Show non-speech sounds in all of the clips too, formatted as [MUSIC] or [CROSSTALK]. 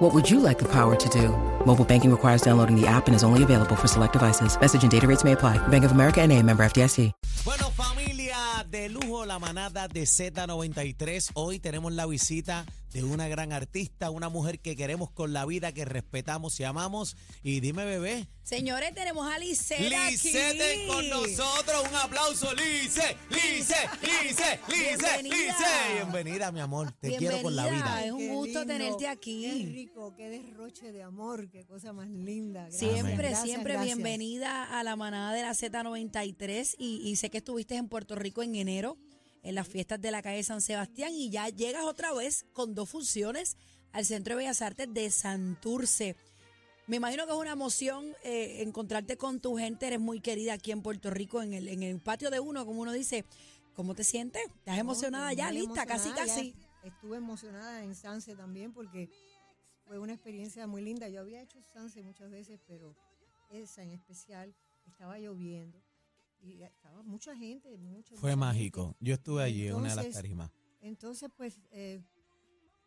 What would you like the power to do? Mobile banking requires downloading the app and is only available for select devices. Message and data rates may apply. Bank of America and a member FDIC. Bueno, familia de lujo, la manada de Z93. Hoy tenemos la visita de una gran artista, una mujer que queremos con la vida, que respetamos y amamos. Y dime, bebé. Señores, tenemos a Lisette aquí. Lisette con nosotros. Un aplauso, Lice, Lice, Lice, Lice, Bienvenida. Lice. Bienvenida, mi amor. Te quiero con la Bienvenida. vida. Es un Qué gusto lindo, tenerte Qué aquí. rico, qué derroche de amor, qué cosa más linda. Gracias, Siempre, gracias, siempre gracias. bienvenida a la manada de la Z93 y, y sé que estuviste en Puerto Rico en enero en las fiestas de la calle San Sebastián y ya llegas otra vez con dos funciones al Centro de Bellas Artes de Santurce. Me imagino que es una emoción eh, encontrarte con tu gente, eres muy querida aquí en Puerto Rico, en el, en el patio de uno, como uno dice. ¿Cómo te sientes? ¿Estás No, emocionada ya? ¿Lista? Casi, emocionada, casi. Estuve emocionada en Sanse también porque fue una experiencia muy linda. Yo había hecho Sanse muchas veces, pero esa en especial estaba lloviendo y estaba mucha gente. Mucha, Fue mucha mágico. gente. Yo estuve allí en una de las Entonces, tarimas. Entonces, pues eh,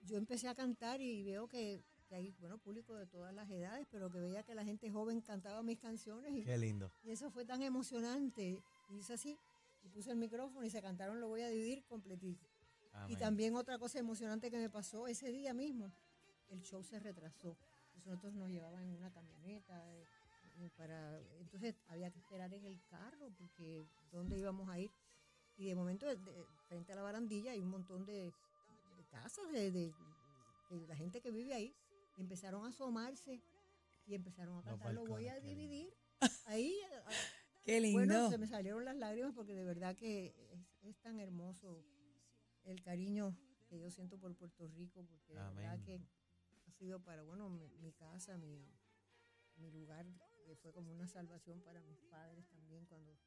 yo empecé a cantar y veo que, que hay, bueno, público de todas las edades, pero que veía que la gente joven cantaba mis canciones y, Qué lindo. y eso fue tan emocionante. Y hice así, y puse el micrófono y se cantaron Lo voy a dividir completito. Y también otra cosa emocionante que me pasó ese día mismo, el show se retrasó. Entonces nosotros nos llevaban en una camioneta eh, para entonces había que esperar en el carro porque dónde íbamos a ir. Y de momento de- de- frente a la barandilla hay un montón de, de casas de, la gente que vive ahí. Y empezaron a asomarse y empezaron a cantar Lo voy a dividir. Ahí a- [LAUGHS] Qué lindo. bueno, se me salieron las lágrimas porque de verdad que es, es tan hermoso el cariño que yo siento por Puerto Rico, porque de verdad Amén. que ha sido para, bueno, mi, mi casa, mi, mi lugar, que fue como una salvación para mis padres también cuando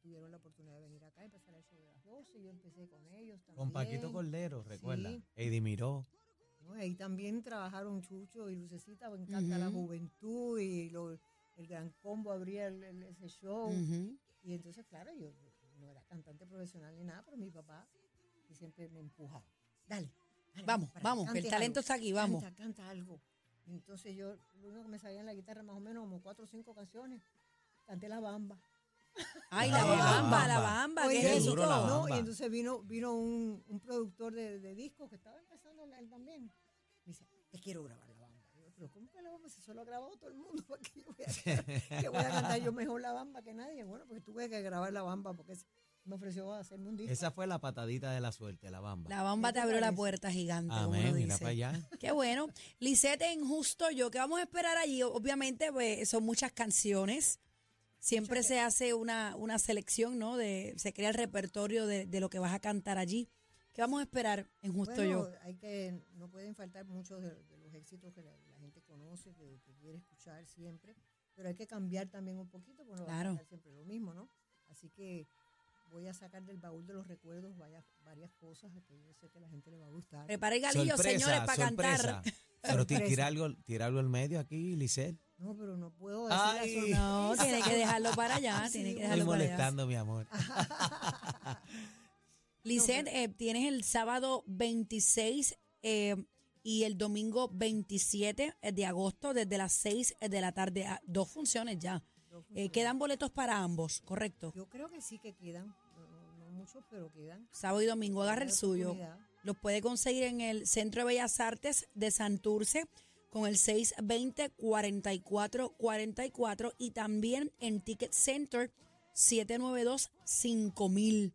tuvieron la oportunidad de venir acá, empezar el show de las 12, yo empecé con ellos también. Con Paquito Cordero, recuerda. Sí. Eddie Miró. ¿no? Ahí también trabajaron Chucho y Lucecita, me encanta la juventud y lo- el gran combo abría el- el- ese show. Y entonces, claro, yo no era cantante profesional ni nada, pero mi papá siempre me empujaba. Dale. dale, Vamos, vamos, que el talento algo, está aquí, vamos. Canta, canta algo. Entonces yo, lo único que me sabía en la guitarra, más o menos como cuatro o cinco canciones, canté la bamba. Ay, La la bamba. bamba, la bamba, Oye, qué la ¿no? Y entonces vino, vino un, un productor de, de discos que estaba empezando él también. Me dice, te quiero grabar la bamba. Y yo, pero ¿cómo que la bamba? Si solo ha grabado todo el mundo, [LAUGHS] ¿para qué yo voy a, que voy a cantar yo mejor la bamba que nadie? Bueno, porque tuve que grabar la bamba porque me ofreció hacerme un disco. Esa fue la patadita de la suerte, la bamba. La bamba ¿Qué te abrió la puerta gigante, como Amén, mira dice. para allá. Qué bueno. Lisette, en Justo Yo, ¿qué vamos a esperar allí? Obviamente, pues, son muchas canciones. Siempre se hace una, una selección, ¿no? De, se crea el repertorio de, de lo que vas a cantar allí. ¿Qué vamos a esperar en Justo bueno, Yo? hay que, no pueden faltar muchos de, de los éxitos que la, la gente conoce, que, que quiere escuchar siempre, pero hay que cambiar también un poquito, porque no va a Claro. cantar siempre lo mismo, ¿no? Así que voy a sacar del baúl de los recuerdos varias, varias cosas que yo sé que a la gente le va a gustar. Prepara el galillo, señores, para cantar. Pero tira algo, tira algo al medio aquí, Lisette. No, pero no puedo decir Ay. la No, tiene que dejarlo para allá, Sí, tiene que Estoy dejarlo Estoy para allá. molestando, mi amor. [LAUGHS] [LAUGHS] Lisette, eh, tienes el sábado 26 eh, y el domingo 27 de agosto desde las 6 de la tarde. Ah, Dos funciones ya. Eh, quedan boletos para ambos, ¿correcto? Yo creo que sí que quedan, muchos, pero quedan. Sábado y domingo, agarra el suyo. Los puede conseguir en el Centro de Bellas Artes de Santurce con el 620-4444 y también en Ticket Center 792-5000.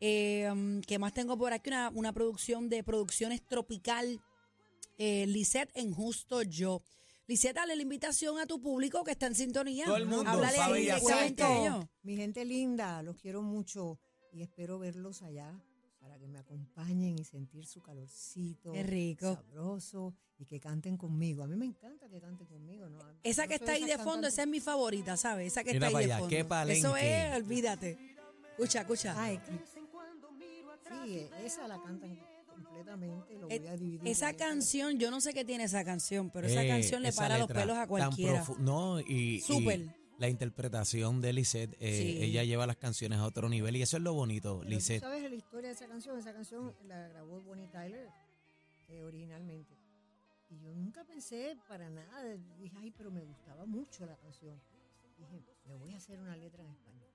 Eh, ¿Qué más tengo por aquí? Una, una producción de producciones tropical. Eh, Lisette en Justo Yo. Lisette, dale la invitación a tu público que está en sintonía. Todo el mundo, Háblale. Mi gente linda, los quiero mucho y espero verlos allá para que me acompañen y sentir su calorcito. Qué rico. Sabroso y que canten conmigo. A mí me encanta que canten conmigo. ¿no? Esa que está ahí de fondo, esa es mi favorita, ¿sabes? Esa que Mira está ahí de fondo. Eso es, olvídate. Escucha, escucha. Ay, que- sí, esa la cantan completamente. Lo Eh, voy a dividir. Esa en- canción, yo no sé qué tiene esa canción, pero esa Eh, canción le esa para los pelos a cualquiera. No, y, y Súper. La interpretación de Lisette, eh, Sí. ella lleva las canciones a otro nivel y eso es lo bonito, Pero tú sabes la historia de esa canción. Esa canción la grabó Bonnie Tyler eh, originalmente. Y yo nunca pensé para nada. Dije, ay, pero me gustaba mucho la canción. Dije, le voy a hacer una letra en español.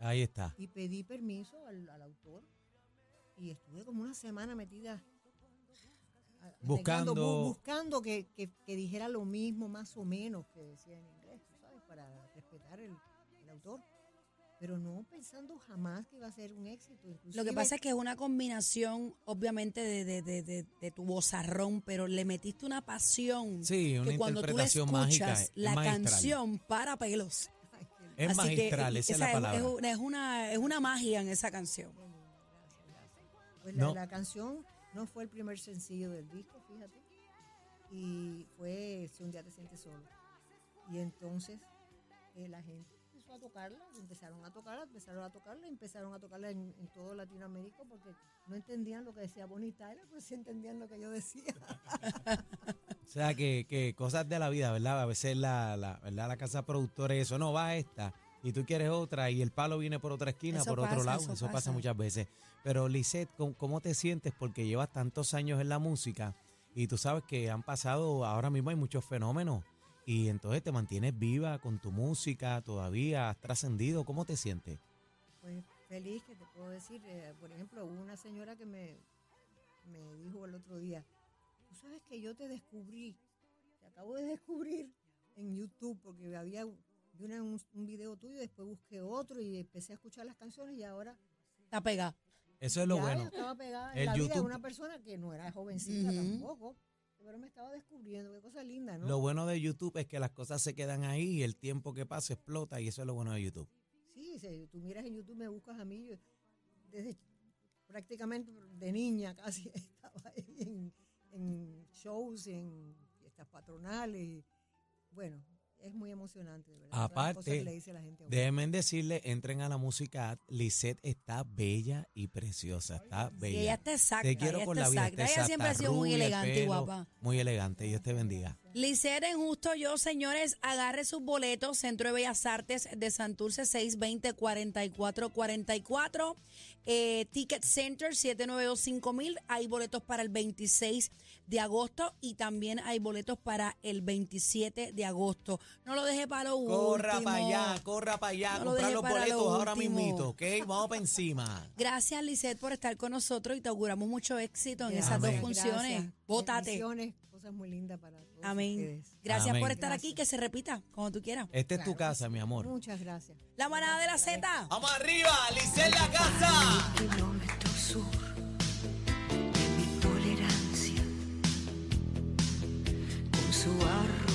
Ahí está. Y pedí permiso al, al autor. Y estuve como una semana metida. Buscando- buscando que, que- que dijera lo mismo, más o menos, que decía en inglés. Para respetar el, el autor. Pero no pensando jamás que iba a ser un éxito. Lo que pasa es que es una combinación, obviamente, de, de, de, de- de tu vozarrón, pero le metiste una pasión. Sí, una que cuando tú escuchas mágica, es la magistral. canción para pelos. Ay, Es Así que magistral, esa es la palabra. Es, una, es, una, es una magia en esa canción. Pues la, No. la canción no fue el primer sencillo del disco, fíjate. Y fue Si un día te sientes solo. Y entonces eh, la gente empezó a tocarla, empezaron a tocarla, empezaron a tocarla, empezaron a tocarla en, en todo Latinoamérica porque no entendían lo que decía Tyler, pero sí entendían lo que yo decía. [LAUGHS] O sea, que, que cosas de la vida, ¿verdad? A veces la, la, ¿verdad? la casa productora y eso, no, va esta y tú quieres otra y el palo viene por otra esquina, Eso por otro lado, eso eso, pasa. pasa. muchas veces. Pero Lisette, ¿cómo, cómo te sientes? Porque llevas tantos años en la música y tú sabes que han pasado, ahora mismo hay muchos fenómenos y entonces te mantienes viva con tu música, todavía has trascendido, ¿cómo te sientes? Pues feliz que te puedo decir, eh, por ejemplo, hubo una señora que me, me dijo el otro día, tú sabes que yo te descubrí, te acabo de descubrir en YouTube porque había vi una- un, un video tuyo, después busqué otro y empecé a escuchar las canciones y ahora Está pegada. Eso es lo ya bueno. yo estaba pegada en la vida de YouTube- una persona que no era jovencita tampoco, pero me estaba descubriendo, qué cosa linda, ¿no? Lo bueno de YouTube es que las cosas se quedan ahí y el tiempo que pasa explota y eso es lo bueno de YouTube. Sí, si tú miras en YouTube, me buscas a mí, yo desde prácticamente de niña casi [LAUGHS] estaba ahí en, en shows, en fiestas patronales. bueno, es muy emocionante, de verdad. Aparte, que le dice la gente a uno. Déjenme decirle, entren a la música. Lisette está bella y preciosa. Está Y bella. ella está exacta. Te quiero ella con la vida. exacta. Ella siempre ha sido muy elegante y guapa. Muy elegante. Dios te bendiga. Licer en Justo Yo, señores, agarre sus boletos, Centro de Bellas Artes de Santurce 620-4444, eh, Ticket Center 792-5000, hay boletos para el 26 de agosto y también hay boletos para el 27 de agosto. No lo deje para lo Corra último. para allá, corra para allá. No lo comprar deje los para lo boletos ahora último. mismito, ¿ok? Vamos para encima. [LAUGHS] Gracias, Lisette, por estar con nosotros y te auguramos mucho éxito en esas dos funciones. Gracias. Bótate. Bendiciones, cosas muy lindas para todos Amén. ustedes. Gracias Amén. por estar aquí, que se repita cuando tú quieras. Esta es tu Claro casa, sí. mi amor. Muchas gracias. La manada de la Z. ¡Vamos arriba! ¡Lisette la casa! suara.